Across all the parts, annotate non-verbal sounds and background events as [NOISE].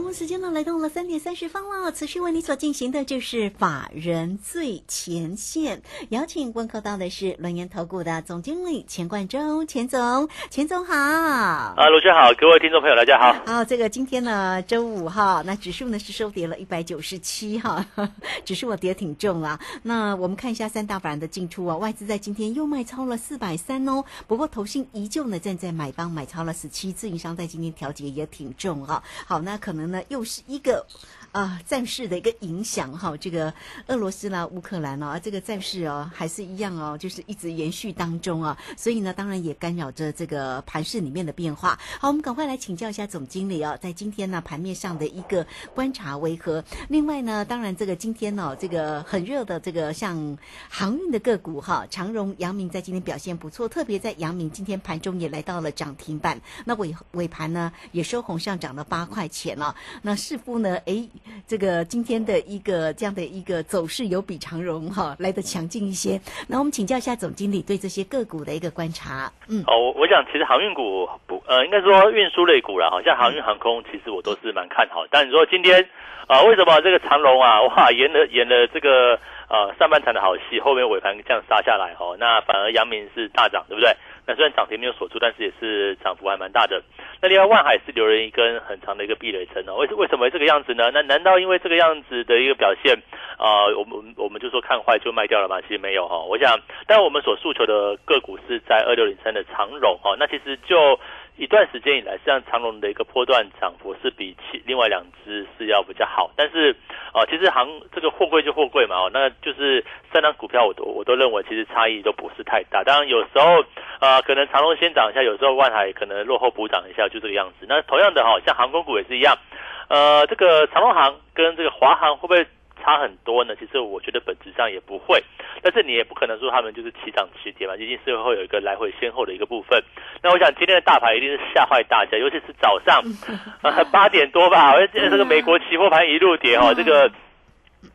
好，时间呢来到了三点三十分了。持续为你所进行的就是法人最前线，邀请问候到的是轮研投顾的总经理钱冠中，钱总，钱总好。啊，卢轩好，各位听众朋友大家好。好，这个今天呢周五哈，那指数呢是收跌了一百九十七哈，[LAUGHS] 指数我跌挺重啊。那我们看一下三大法人的进出啊，外资在今天又卖超了四百三哦，不过投信依旧呢站在买方买超了十七，自营商在今天调节也挺重哈。好，那可能。呢，又是一个啊战事的一个影响哈，这个俄罗斯啦、乌克兰啊，这个战事哦还是一样哦，就是一直延续当中啊，所以呢，当然也干扰着这个盘市里面的变化。好，我们赶快来请教一下总经理哦，在今天呢盘面上的一个观察为何？另外呢，当然这个今天呢，这个很热的这个像航运的个股哈，长荣、阳明在今天表现不错，特别在阳明今天盘中也来到了涨停板，那尾尾盘呢也收红上涨了八块钱了。那似乎呢？哎，这个今天的一个这样的一个走势有比长荣哈来的强劲一些。那我们请教一下总经理对这些个股的一个观察。嗯，哦，我我想其实航运股不呃，应该说运输类股啦，好像航运航空，其实我都是蛮看好。但你说今天啊，为什么这个长荣啊，[LAUGHS] 哇，演了演了这个呃上半场的好戏，后面尾盘这样杀下来哦，那反而阳明是大涨，对不对？那虽然涨停没有锁住，但是也是涨幅还蛮大的。那另外万海是留了一根很长的一个壁垒层哦。为为什么这个样子呢？那难道因为这个样子的一个表现啊，我们我们就说看坏就卖掉了吗？其实没有哈。我想，但我们所诉求的个股是在二六零三的长荣哈。那其实就。一段时间以来，实际上长隆的一个波段涨幅是比其另外两只是要比较好，但是哦，其实行这个货柜就货柜嘛哦，那就是三张股票我都我都认为其实差异都不是太大。当然有时候啊，可能长隆先涨一下，有时候万海可能落后补涨一下，就这个样子。那同样的哈，像航空股也是一样，呃，这个长隆航跟这个华航会不会？差很多呢，其实我觉得本质上也不会，但是你也不可能说他们就是起涨起跌嘛，一定是会有一个来回先后的一个部分。那我想今天的大盘一定是吓坏大家，尤其是早上 [LAUGHS] 八点多吧，而 [LAUGHS] 且这个美国期货盘一路跌哈，这个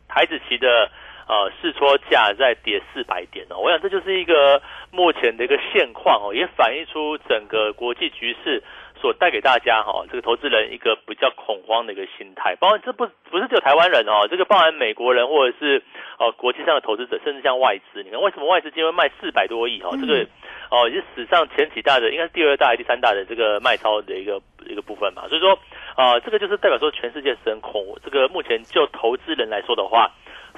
台子期的呃试撮价在跌四百点哦，我想这就是一个目前的一个现况哦，也反映出整个国际局势。所带给大家哈，这个投资人一个比较恐慌的一个心态，包括这不不是只有台湾人哦，这个包含美国人或者是哦国际上的投资者，甚至像外资，你看为什么外资今天卖四百多亿哈？这个哦也是史上前几大的，应该是第二大还是第三大的这个卖超的一个一个部分嘛，所以说啊，这个就是代表说全世界是很恐，这个目前就投资人来说的话，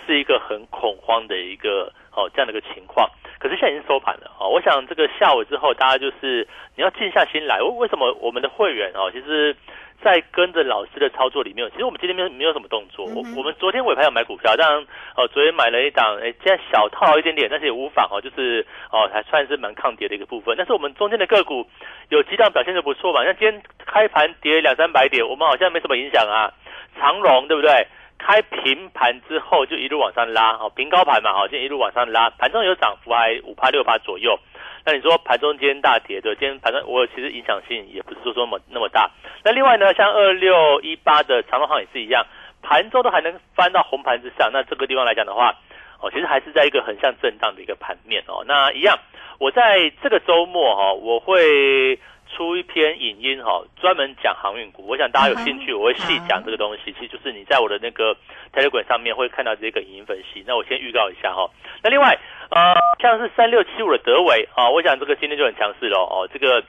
是一个很恐慌的一个哦这样的一个情况。可是现在已经收盘了啊！我想这个下午之后，大家就是你要静下心来。为为什么我们的会员哦，其实，在跟着老师的操作里面，其实我们今天没有没有什么动作。我我们昨天尾盘有买股票，当然哦，昨天买了一档，哎，现在小套一点点，但是也无妨哦，就是哦，还算是蛮抗跌的一个部分。但是我们中间的个股有几档表现的不错嘛？像今天开盘跌两三百点，我们好像没什么影响啊。长荣对不对？开平盘之后就一路往上拉，哦，平高盘嘛，好，今天一路往上拉，盘中有涨幅还五趴六趴左右。那你说盘中间大跌，对，今天盘中我其实影响性也不是说说那么那么大。那另外呢，像二六一八的长隆行也是一样，盘中都还能翻到红盘之上。那这个地方来讲的话，哦，其实还是在一个很像震荡的一个盘面哦。那一样，我在这个周末哈，我会。出一篇影音哈，专门讲航运股。我想大家有兴趣，我会细讲这个东西。其实就是你在我的那个 Telegram 上面会看到这个影音分析。那我先预告一下哈。那另外呃，像是三六七五的德维啊，我想这个今天就很强势了哦。这个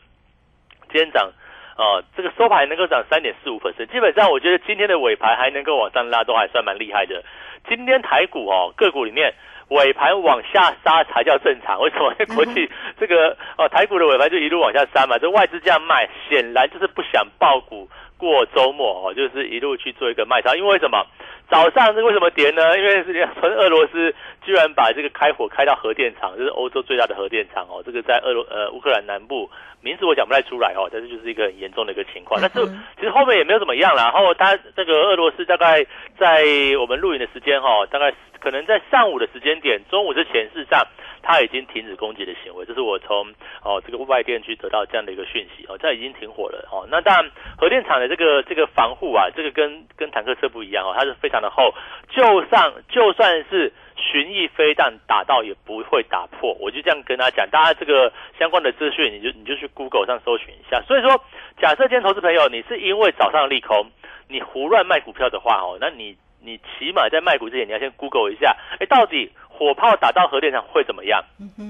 今天涨呃，这个收盘能够涨三点四五百分基本上我觉得今天的尾盘还能够往上拉，都还算蛮厉害的。今天台股哦，个股里面。尾盘往下杀才叫正常，为什么？因 [LAUGHS] 为国际这个哦，台股的尾盘就一路往下杀嘛，这外资这样卖，显然就是不想爆股过周末哦，就是一路去做一个卖超。因为为什么？早上是为什么跌呢？因为是从俄罗斯居然把这个开火开到核电厂，就是欧洲最大的核电厂哦，这个在俄罗呃乌克兰南部，名字我讲不太出来哦，但是就是一个很严重的一个情况。但是其实后面也没有怎么样然后他这个俄罗斯大概在我们录影的时间哈，大概可能在上午的时间点，中午之前事实上他已经停止攻击的行为，这是我从哦这个外电去得到这样的一个讯息哦，这已经停火了哦。那当然核电厂的这个这个防护啊，这个跟跟坦克车不一样哦，它是非常的厚，就上就算是巡弋飞弹打到也不会打破。我就这样跟他讲，大家这个相关的资讯，你就你就去 Google 上搜寻一下。所以说，假设今天投资朋友你是因为早上利空，你胡乱卖股票的话哦，那你你起码在卖股之前，你要先 Google 一下，哎，到底火炮打到核电厂会怎么样？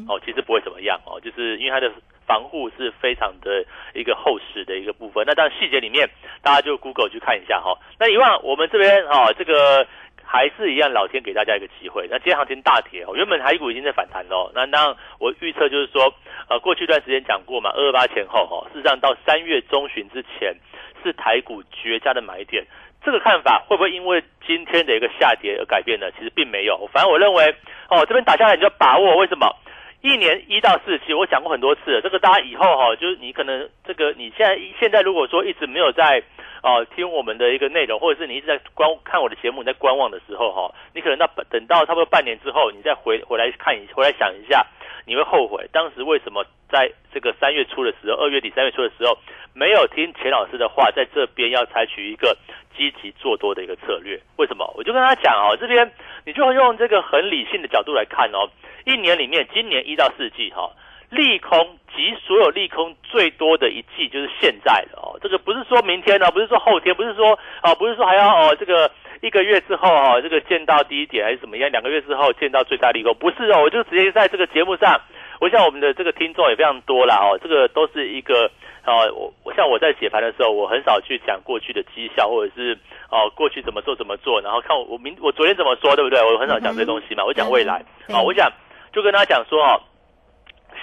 哦，其实不会怎么样哦，就是因为它的。防护是非常的一个厚实的一个部分，那当然细节里面大家就 Google 去看一下哈。那以往我们这边哈，这个还是一样，老天给大家一个机会。那今天行情大跌哦，原本台股已经在反弹喽。那当然我预测就是说，呃，过去一段时间讲过嘛，二二八前后哈，事实上到三月中旬之前是台股绝佳的买点。这个看法会不会因为今天的一个下跌而改变呢？其实并没有，反正我认为哦，这边打下来你就把握，为什么？一年一到四期，我讲过很多次了。这个大家以后哈，就是你可能这个你现在现在如果说一直没有在哦听我们的一个内容，或者是你一直在观看我的节目，你在观望的时候哈，你可能到等到差不多半年之后，你再回回来看一回来想一下，你会后悔当时为什么在这个三月初的时候，二月底三月初的时候没有听钱老师的话，在这边要采取一个积极做多的一个策略。为什么？我就跟他讲哦，这边你就要用这个很理性的角度来看哦。一年里面，今年一到四季哈，利空及所有利空最多的一季就是现在的哦。这个不是说明天呢，不是说后天，不是说哦，不是说还要哦，这个一个月之后哦，这个见到低点还是怎么样？两个月之后见到最大利空，不是哦，我就直接在这个节目上，我想我们的这个听众也非常多啦哦。这个都是一个哦，我我像我在写盘的时候，我很少去讲过去的绩效或者是哦过去怎么做怎么做，然后看我明我昨天怎么说，对不对？我很少讲这东西嘛，我讲未来啊，我想。就跟他讲说哦，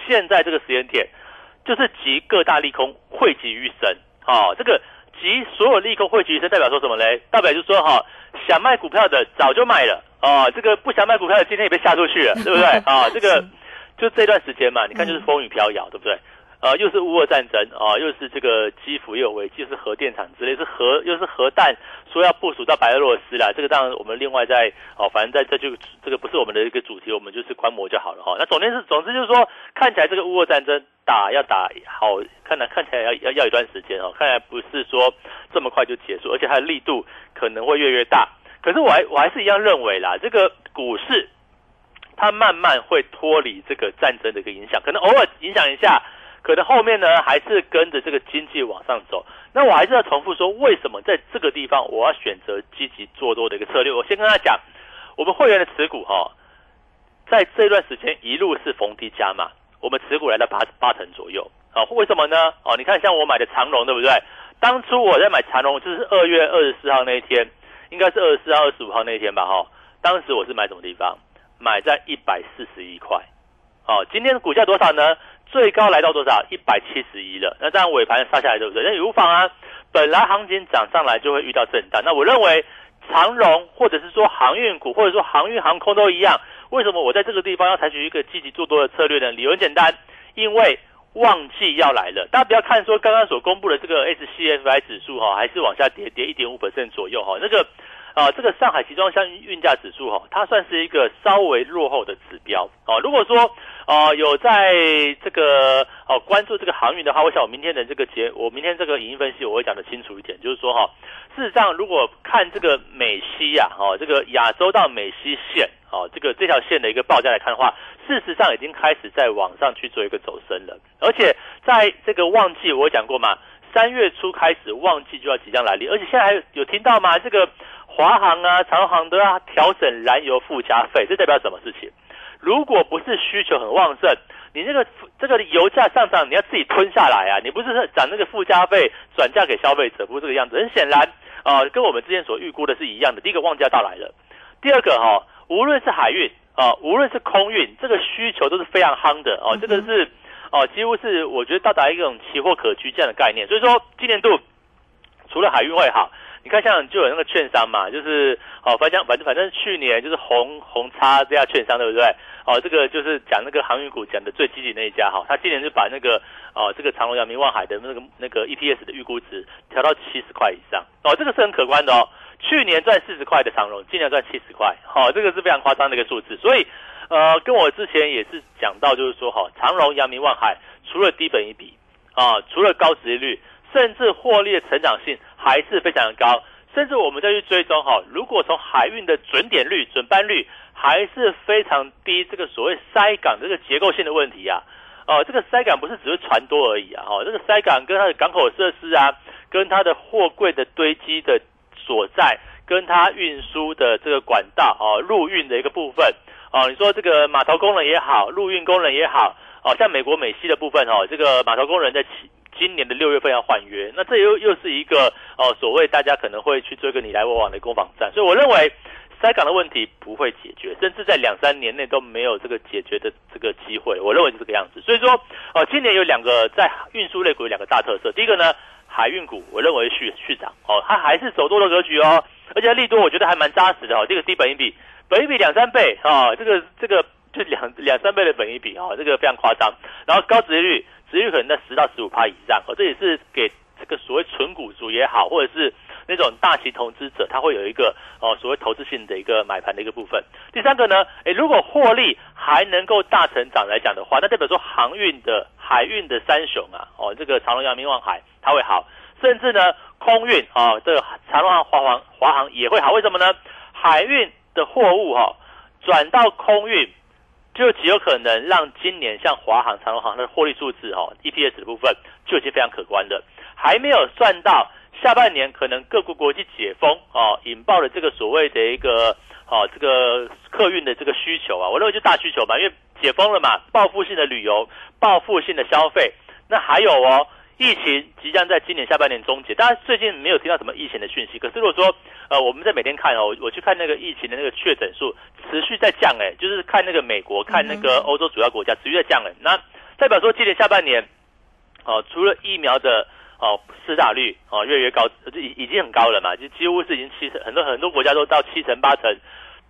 现在这个时间点就是集各大利空汇集于身哦，这个集所有利空汇集于身代表说什么嘞？代表就是说哈，想卖股票的早就卖了啊，这个不想卖股票的今天也被吓出去了，对不对啊？[LAUGHS] 这个就这段时间嘛，你看就是风雨飘摇，对不对？呃，又是乌俄战争啊，又是这个基辅又有危机，是核电厂之类，是核又是核弹，说要部署到白俄罗斯啦。这个当然我们另外在哦，反正在这就这个不是我们的一个主题，我们就是观摩就好了哈。那总之是总之就是说，看起来这个乌俄战争打要打好，看来看起来要要要一段时间哦，看来不是说这么快就结束，而且它的力度可能会越越大。可是我还我还是一样认为啦，这个股市它慢慢会脱离这个战争的一个影响，可能偶尔影响一下。可能后面呢，还是跟着这个经济往上走。那我还是要重复说，为什么在这个地方我要选择积极做多的一个策略？我先跟他讲，我们会员的持股哈，在这段时间一路是逢低加码，我们持股来到八八成左右。啊，为什么呢？哦，你看像我买的长龙，对不对？当初我在买长龙，就是二月二十四号那一天，应该是二十四号、二十五号那一天吧？哈，当时我是买什么地方？买在一百四十一块。哦，今天的股价多少呢？最高来到多少？一百七十一了。那这样尾盘杀下来，对不对？那也无妨啊。本来行情涨上来就会遇到震荡。那我认为长荣或者是说航运股，或者说航运航空都一样。为什么我在这个地方要采取一个积极做多的策略呢？理由很简单，因为旺季要来了。大家不要看说刚刚所公布的这个 SCFI 指数哈，还是往下跌跌一点五左右哈。那个啊，这个上海集装箱运价指数哈，它算是一个稍微落后的指标啊。如果说哦，有在这个哦关注这个航运的话，我想我明天的这个节，我明天这个影音分析我会讲的清楚一点，就是说哈，事实上如果看这个美西呀，哦这个亚洲到美西线，哦这个这条线的一个报价来看的话，事实上已经开始在往上去做一个走升了，而且在这个旺季我讲过嘛，三月初开始旺季就要即将来临，而且现在还有听到吗？这个华航啊、长航都要调整燃油附加费，这代表什么事情？如果不是需求很旺盛，你那个这个油价上涨，你要自己吞下来啊！你不是涨那个附加费转嫁给消费者，不是这个样子。很显然，啊，跟我们之前所预估的是一样的。第一个旺价到来了，第二个哈，无论是海运啊，无论是空运，这个需求都是非常夯的哦。这个是哦，几乎是我觉得到达一种奇货可居这样的概念。所以说，今年度除了海运会好。你看像就有那个券商嘛，就是哦，反正反正反正去年就是红红叉这家券商对不对？哦，这个就是讲那个航运股讲的最积极那一家哈，他今年就把那个哦这个长隆、阳明、望海的那个那个 EPS 的预估值调到七十块以上哦，这个是很可观的哦。去年赚四十块的长荣，今年赚七十块，好，这个是非常夸张的一个数字。所以，呃，跟我之前也是讲到，就是说，哈，长荣、阳明、望海，除了低本一比，啊，除了高值率，甚至获利的成长性还是非常的高。甚至我们再去追踪，哈，如果从海运的准点率、准班率还是非常低，这个所谓塞港这个结构性的问题啊，哦，这个塞港不是只是船多而已啊，哦，这个塞港跟它的港口设施啊，跟它的货柜的堆积的。所在跟它运输的这个管道哦，陆运的一个部分哦，你说这个码头工人也好，陆运工人也好哦，像美国美西的部分哦，这个码头工人在今年的六月份要换约，那这又又是一个哦，所谓大家可能会去追个你来我往的攻防战，所以我认为塞港的问题不会解决，甚至在两三年内都没有这个解决的这个机会，我认为是这个样子。所以说哦，今年有两个在运输类股有两个大特色，第一个呢。海运股，我认为续续涨哦，它还是走多的格局哦，而且利多我觉得还蛮扎实的哦，这个低本一比，本一比两三倍啊，这个这个就两两三倍的本一比啊，这个非常夸张。然后高值率，值率可能在十到十五趴以上哦，这也是给这个所谓纯股族也好，或者是那种大型投资者，他会有一个哦所谓投资性的一个买盘的一个部分。第三个呢，诶，如果获利还能够大成长来讲的话，那代表说航运的海运的三雄啊，哦，这个长隆、阳明、望海。它会好，甚至呢，空运啊，这个长隆航、华航、华航也会好。为什么呢？海运的货物哈转到空运，就极有可能让今年像华航、长荣航的获利数字哦，EPS 的部分就已经非常可观的。还没有算到下半年可能各国国际解封哦，引爆了这个所谓的一个哦这个客运的这个需求啊，我认为就大需求嘛，因为解封了嘛，报复性的旅游、报复性的消费，那还有哦。疫情即将在今年下半年终结，大家最近没有听到什么疫情的讯息。可是如果说，呃，我们在每天看哦，我去看那个疫情的那个确诊数持续在降，哎，就是看那个美国、看那个欧洲主要国家持续在降，哎，那代表说今年下半年，哦，除了疫苗的哦施打率哦越来越高，已已经很高了嘛，就几乎是已经七成，很多很多国家都到七成八成。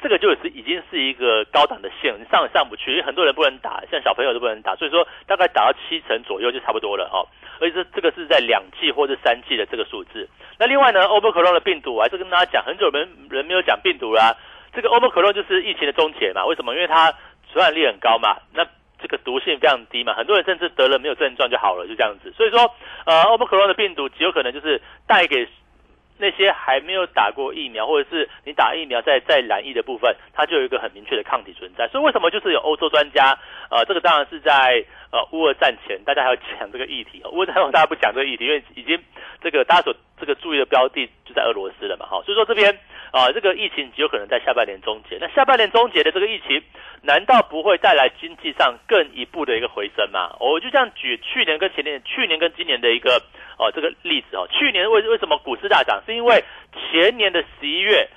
这个就是已经是一个高档的线，你上也上不去，因为很多人不能打，像小朋友都不能打，所以说大概打到七成左右就差不多了哦。而且这这个是在两季或者三季的这个数字。那另外呢，欧 r 克隆的病毒，我还是跟大家讲，很久人人没有讲病毒啦。这个欧 r 克隆就是疫情的终结嘛？为什么？因为它传染力很高嘛，那这个毒性非常低嘛，很多人甚至得了没有症状就好了，就这样子。所以说，呃，欧 r 克隆的病毒极有可能就是带给。那些还没有打过疫苗，或者是你打疫苗在在染疫的部分，它就有一个很明确的抗体存在。所以为什么就是有欧洲专家，呃，这个当然是在呃乌俄战前，大家还要讲这个议题。乌俄战后大家不讲这个议题，因为已经这个大家所这个注意的标的就在俄罗斯了嘛，哈。所以说这边啊，这个疫情极有可能在下半年终结。那下半年终结的这个疫情，难道不会带来经济上更一步的一个回升吗？我就这样举去年跟前年、去年跟今年的一个。哦，这个例子哦，去年为为什么股市大涨？是因为前年的十一月，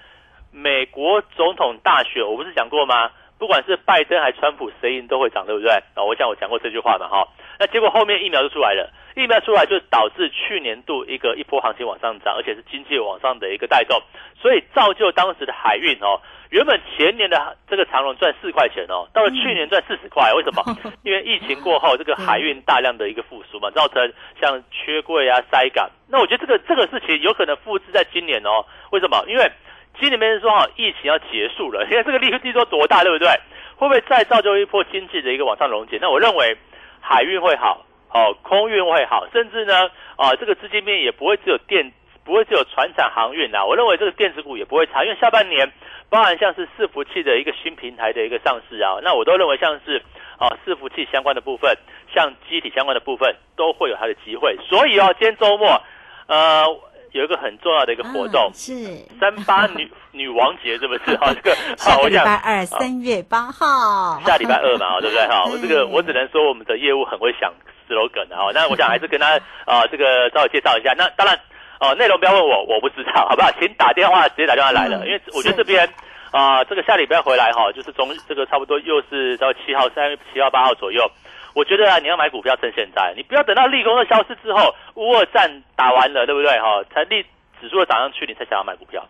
美国总统大选，我不是讲过吗？不管是拜登还是川普，谁赢都会涨，对不对？啊，我想我讲过这句话嘛，哈。那结果后面疫苗就出来了，疫苗出来就导致去年度一个一波行情往上涨，而且是经济往上的一个带动，所以造就当时的海运哦。原本前年的这个长龙赚四块钱哦，到了去年赚四十块，为什么？[LAUGHS] 因为疫情过后，这个海运大量的一个复苏嘛，造成像缺柜啊、塞港。那我觉得这个这个事情有可能复制在今年哦。为什么？因为今年没人说哈，疫情要结束了，[LAUGHS] 现在这个利率说多大，对不对？会不会再造就一波经济的一个往上溶解？那我认为海运会好，哦，空运会好，甚至呢，啊，这个资金面也不会只有电。不会只有船产航运啊，我认为这个电子股也不会差，因为下半年，包含像是伺服器的一个新平台的一个上市啊，那我都认为像是啊伺服器相关的部分，像机体相关的部分都会有它的机会。所以哦，今天周末，呃，有一个很重要的一个活动是三八女 [LAUGHS] 女王节，是不是？哈，[LAUGHS] 这个 [LAUGHS] 好，我礼拜二三月八号，下礼拜二嘛，对不对？哈，我这个我只能说我们的业务很会想 slogan 啊，那我想还是跟他啊这个稍微介绍一下。那当然。哦，内容不要问我，我不知道，好不好？请打电话，直接打电话来了，因为我觉得这边啊，这个下礼拜回来哈，就是从这个差不多又是到七号、三月七号、八号左右，我觉得啊，你要买股票趁现在，你不要等到立功的消失之后，乌二战打完了，对不对哈？才立指数的涨上去，你才想要买股票。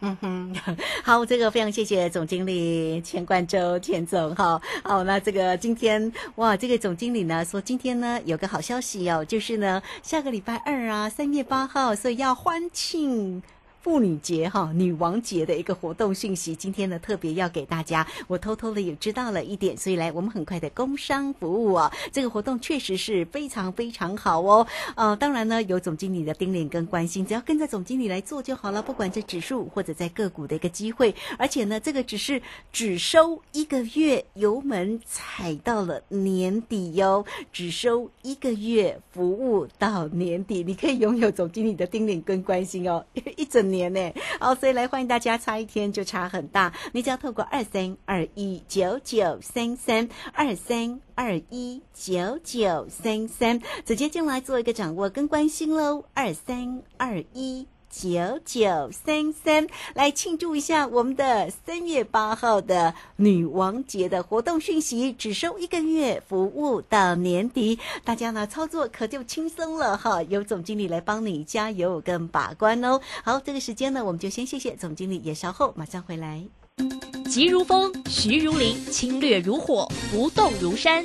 嗯哼，[LAUGHS] 好，这个非常谢谢总经理钱冠洲钱总哈。好，那这个今天哇，这个总经理呢说今天呢有个好消息哦，就是呢下个礼拜二啊，三月八号，所以要欢庆。妇女节哈，女王节的一个活动讯息，今天呢特别要给大家，我偷偷的也知道了一点，所以来我们很快的工商服务啊，这个活动确实是非常非常好哦。呃，当然呢有总经理的叮咛跟关心，只要跟着总经理来做就好了，不管在指数或者在个股的一个机会，而且呢这个只是只收一个月油门踩到了年底哟，只收一个月服务到年底，你可以拥有总经理的叮咛跟关心哦，[LAUGHS] 一整年。年呢，哦，所以来欢迎大家，差一天就差很大。你只要透过二三二一九九三三二三二一九九三三直接进来做一个掌握跟关心喽。二三二一。九九三三，来庆祝一下我们的三月八号的女王节的活动讯息，只收一个月服务到年底，大家呢操作可就轻松了哈，由总经理来帮你加油跟把关哦。好，这个时间呢，我们就先谢谢总经理，也稍后马上回来。急如风，徐如林，侵略如火，不动如山。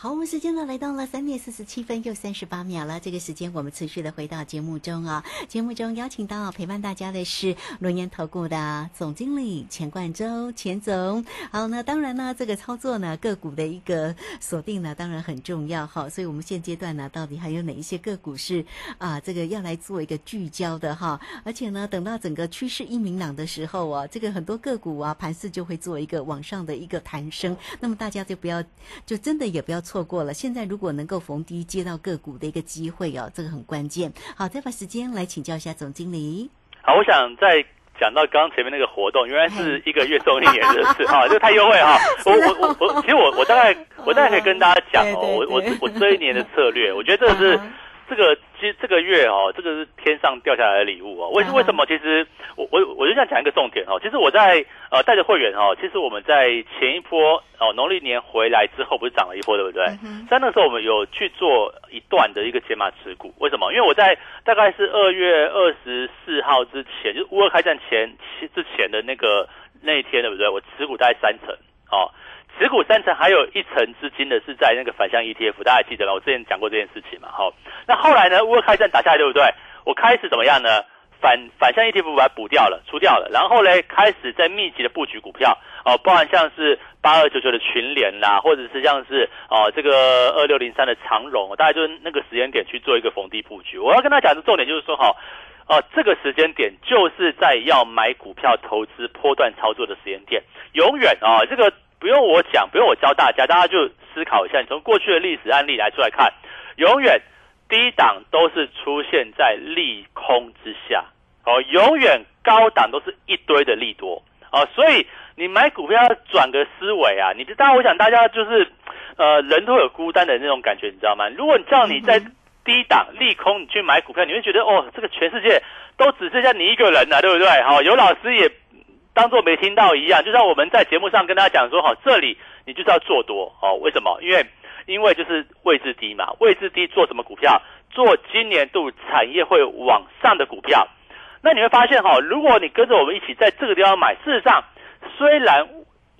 好，我们时间呢来到了三点四十七分又三十八秒了。这个时间我们持续的回到节目中啊。节目中邀请到陪伴大家的是龙岩投顾的总经理钱冠洲钱总。好，那当然呢，这个操作呢个股的一个锁定呢当然很重要哈。所以我们现阶段呢到底还有哪一些个股是啊这个要来做一个聚焦的哈？而且呢等到整个趋势一明朗的时候啊，这个很多个股啊盘势就会做一个往上的一个弹升。那么大家就不要就真的也不要。错过了，现在如果能够逢低接到个股的一个机会哦，这个很关键。好，再把时间来请教一下总经理。好，我想再讲到刚刚前面那个活动，原来是一个月送一年的事哈，这太优惠哈。[LAUGHS] 我我我我，其实我我大概我大概可以跟大家讲哦，[LAUGHS] 我我我这一年的策略，我觉得这是。[LAUGHS] 这个其实这个月哦，这个是天上掉下来的礼物哦。为为什么？其实我我我就想讲一个重点哦。其实我在呃带着会员哦，其实我们在前一波哦农历年回来之后，不是涨了一波，对不对？在那时候我们有去做一段的一个解码持股。为什么？因为我在大概是二月二十四号之前，就是乌俄开战前之前的那个那一天，对不对？我持股大概三成哦。持股三成，还有一成资金的是在那个反向 ETF，大家记得了？我之前讲过这件事情嘛，好，那后来呢？乌开战打下来，对不对？我开始怎么样呢？反反向 ETF 把它补掉了，除掉了，然后呢，开始在密集的布局股票，哦，包含像是八二九九的群联啦，或者是像是哦这个二六零三的长荣，大概就是那个时间点去做一个逢低布局。我要跟他讲的重点就是说，哈，哦，这个时间点就是在要买股票投资波段操作的时间点，永远啊，这个。不用我讲，不用我教大家，大家就思考一下。你从过去的历史案例来出来看，永远低档都是出现在利空之下，哦，永远高档都是一堆的利多，哦，所以你买股票要转个思维啊！你知道，我想大家就是，呃，人都有孤单的那种感觉，你知道吗？如果你叫你在低档利空你去买股票，你会觉得哦，这个全世界都只剩下你一个人了，对不对？好，有老师也。当做没听到一样，就像我们在节目上跟大家讲说，哈，这里你就是要做多哦。为什么？因为因为就是位置低嘛，位置低做什么股票？做今年度产业会往上的股票。那你会发现哈，如果你跟着我们一起在这个地方买，事实上虽然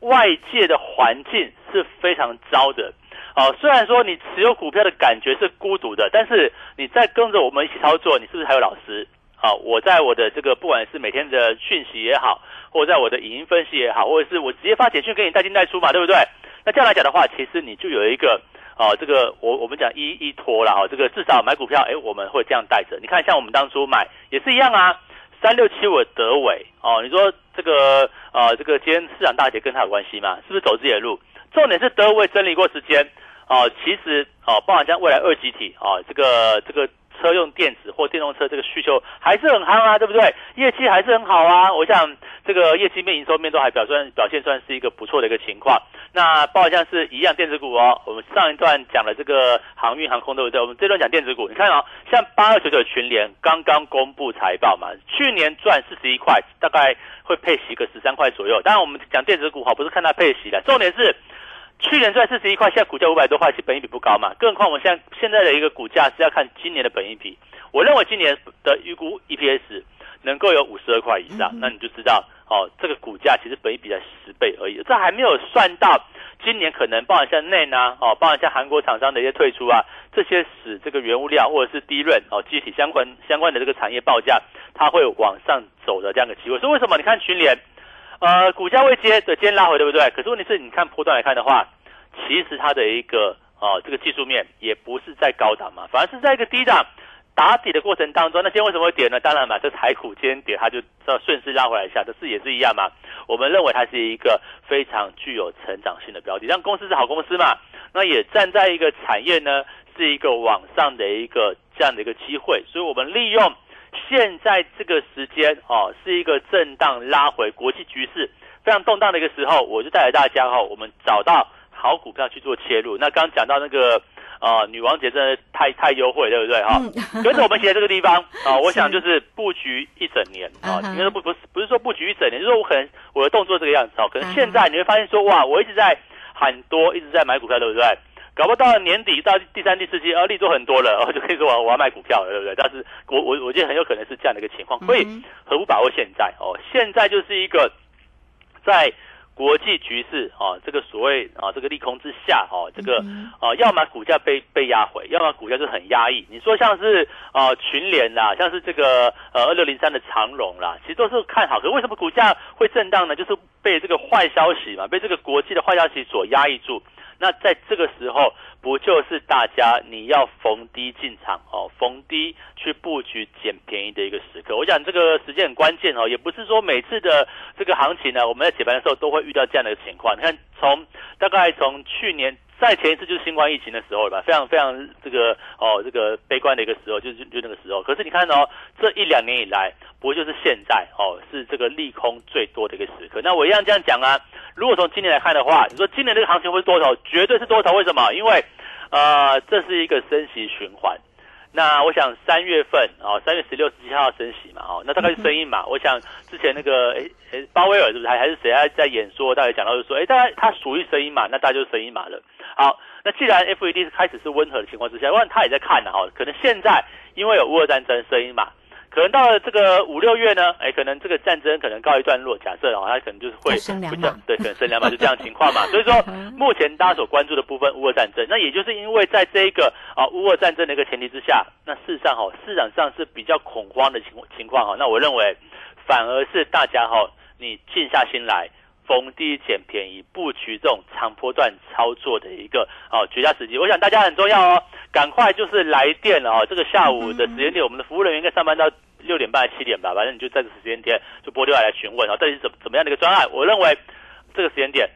外界的环境是非常糟的。哦，虽然说你持有股票的感觉是孤独的，但是你在跟着我们一起操作，你是不是还有老师？啊，我在我的这个不管是每天的讯息也好，或者在我的影音分析也好，或者是我直接发简讯给你带进带出嘛，对不对？那这样来讲的话，其实你就有一个啊，这个我我们讲一一托了哈，这个至少买股票，哎，我们会这样带着。你看，像我们当初买也是一样啊，三六七五德伟哦，你说这个呃，这个今天市场大跌跟他有关系吗？是不是走自己的路？重点是德伟整理过时间。哦，其实哦，包含像未来二级体哦，这个这个车用电子或电动车这个需求还是很夯啊，对不对？业绩还是很好啊。我想这个业绩面、营收面都还表现表现算是一个不错的一个情况。那包括像是一样电子股哦，我们上一段讲了这个航运航空，对不对？我们这段讲电子股，你看哦，像八二九九群联刚刚公布财报嘛，去年赚四十一块，大概会配息个十三块左右。当然我们讲电子股哈，不是看它配息的，重点是。去年赚四十一块，现在股价五百多块，其实本益比不高嘛。更何况我们现在现在的一个股价是要看今年的本益比。我认为今年的预估 EPS 能够有五十二块以上，那你就知道哦，这个股价其实本益比才十倍而已。这还没有算到今年可能包含像内呢哦，包含像韩国厂商的一些退出啊，这些使这个原物料或者是低润哦，具体相关相关的这个产业报价它会往上走的这样的机会。所以为什么你看群联？呃，股价未接的今天拉回，对不对？可是问题是你看波段来看的话，其实它的一个呃，这个技术面也不是在高档嘛，反而是在一个低档打底的过程当中。那今天为什么会跌呢？当然嘛，这台股今天跌，它就顺势拉回来一下，这是也是一样嘛。我们认为它是一个非常具有成长性的标的，但公司是好公司嘛，那也站在一个产业呢，是一个往上的一个这样的一个机会，所以我们利用。现在这个时间哦，是一个震荡拉回，国际局势非常动荡的一个时候，我就带着大家哈，我们找到好股票去做切入。那刚刚讲到那个呃，女王节真的太太优惠，对不对哈？[LAUGHS] 跟着我们写在这个地方啊，我想就是布局一整年啊，应该说不不是不是说布局一整年，就是说我可能我的动作这个样子哦，可能现在你会发现说哇，我一直在喊多，一直在买股票，对不对？搞不到年底到第三、第四季，啊利多很多了，哦，就可以说我我要卖股票了，对不对？但是我我我觉得很有可能是这样的一个情况，所以何不把握现在？哦，现在就是一个在国际局势啊，这个所谓啊这个利空之下，哦，这个啊，要么股价被被压回，要么股价就很压抑。你说像是啊群联啦，像是这个呃二六零三的长荣啦，其实都是看好，可为什么股价会震荡呢？就是被这个坏消息嘛，被这个国际的坏消息所压抑住。那在这个时候，不就是大家你要逢低进场哦，逢低去布局捡便宜的一个时刻？我想这个时间很关键哦，也不是说每次的这个行情呢，我们在解盘的时候都会遇到这样的情况。你看，从大概从去年。再前一次就是新冠疫情的时候了吧，非常非常这个哦，这个悲观的一个时候，就就就那个时候。可是你看哦，这一两年以来，不就是现在哦，是这个利空最多的一个时刻。那我一样这样讲啊，如果从今年来看的话，你说今年这个行情会是多头，绝对是多头。为什么？因为呃，这是一个升息循环。那我想三月份啊，三月十六、十七号升息嘛，哦，那大概是声音嘛。我想之前那个诶诶鲍威尔是不是还还是谁在在演说，大概讲到就说，诶，大概他属于声音嘛，那大家就是声音嘛了。好，那既然 F E D 是开始是温和的情况之下，我想他也在看呢，哈，可能现在因为有乌俄战争声音嘛。可能到了这个五六月呢，哎，可能这个战争可能告一段落。假设哦，它可能就是会会降，对，可能升两嘛，[LAUGHS] 就这样情况嘛。所以说，目前大家所关注的部分乌俄战争，那也就是因为在这一个啊乌俄战争的一个前提之下，那事实上哈市场上是比较恐慌的情情况哈。那我认为反而是大家哈，你静下心来。逢低捡便宜，布局这种长波段操作的一个哦绝佳时机，我想大家很重要哦，赶快就是来电了哦。这个下午的时间点，我们的服务人员应该上班到六点半、七点吧，反正你就在这个时间点就拨电话来询问啊，到底是怎怎么样的一个专案？我认为这个时间点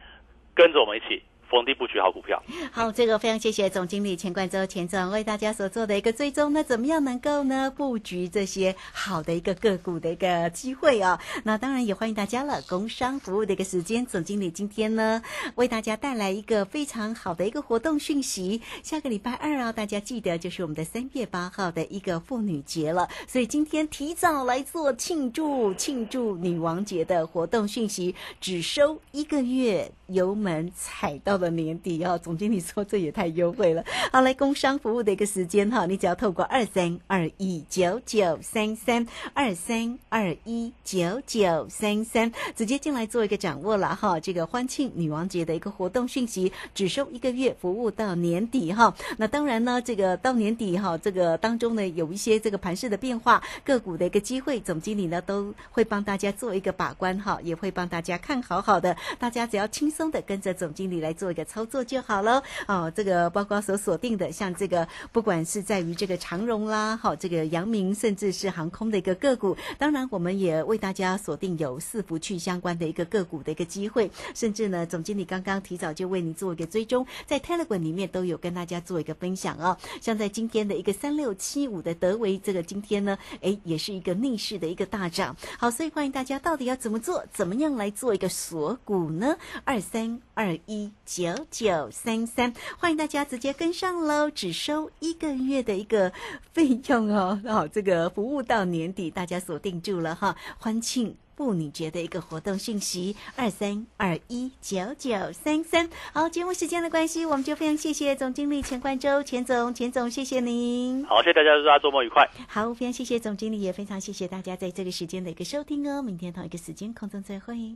跟着我们一起。逢低布局好股票。好，这个非常谢谢总经理钱冠洲钱总为大家所做的一个追踪。那怎么样能够呢布局这些好的一个个股的一个机会啊？那当然也欢迎大家了。工商服务的一个时间，总经理今天呢为大家带来一个非常好的一个活动讯息。下个礼拜二啊，大家记得就是我们的三月八号的一个妇女节了。所以今天提早来做庆祝庆祝女王节的活动讯息，只收一个月油门踩到。了年底哦。总经理说这也太优惠了。好，来工商服务的一个时间哈，你只要透过二三二一九九三三二三二一九九三三直接进来做一个掌握了哈。这个欢庆女王节的一个活动讯息，只收一个月，服务到年底哈。那当然呢，这个到年底哈，这个当中呢有一些这个盘势的变化，个股的一个机会，总经理呢都会帮大家做一个把关哈，也会帮大家看好好的，大家只要轻松的跟着总经理来做一个操作就好了哦。这个包括所锁定的，像这个不管是在于这个长荣啦，好这个阳明，甚至是航空的一个个股，当然我们也为大家锁定有四福去相关的一个个股的一个机会，甚至呢，总经理刚刚提早就为你做一个追踪，在 Telegram 里面都有跟大家做一个分享哦。像在今天的一个三六七五的德维，这个今天呢，哎，也是一个逆势的一个大涨。好，所以欢迎大家到底要怎么做，怎么样来做一个锁股呢？二三二一九九三三，欢迎大家直接跟上喽，只收一个月的一个费用哦。好，[LAUGHS] 这个服务到年底，大家锁定住了哈，欢庆。妇女节的一个活动信息，二三二一九九三三。好，节目时间的关系，我们就非常谢谢总经理钱冠周，钱总，钱总，谢谢您。好，谢谢大家，祝大家周末愉快。好，非常谢谢总经理，也非常谢谢大家在这个时间的一个收听哦。明天同一个时间空中再会。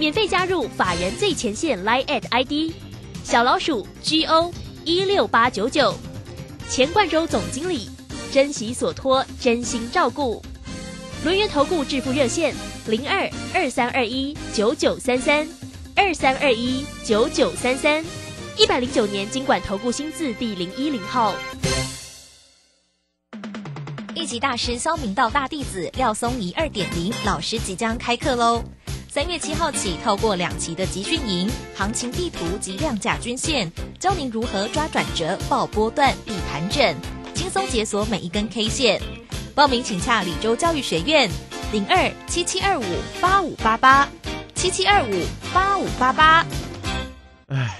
免费加入法人最前线 Line at ID 小老鼠 GO 一六八九九，钱冠洲总经理，珍惜所托，真心照顾。轮源投顾致富热线零二二三二一九九三三二三二一九九三三，一百零九年经管投顾新字第零一零号。一级大师肖明道大弟子廖松怡二点零老师即将开课喽！三月七号起，透过两期的集训营、行情地图及量价均线，教您如何抓转折、报波段、避盘整，轻松解锁每一根 K 线。报名请洽李州教育学院，零二七七二五八五八八七七二五八五八八。唉，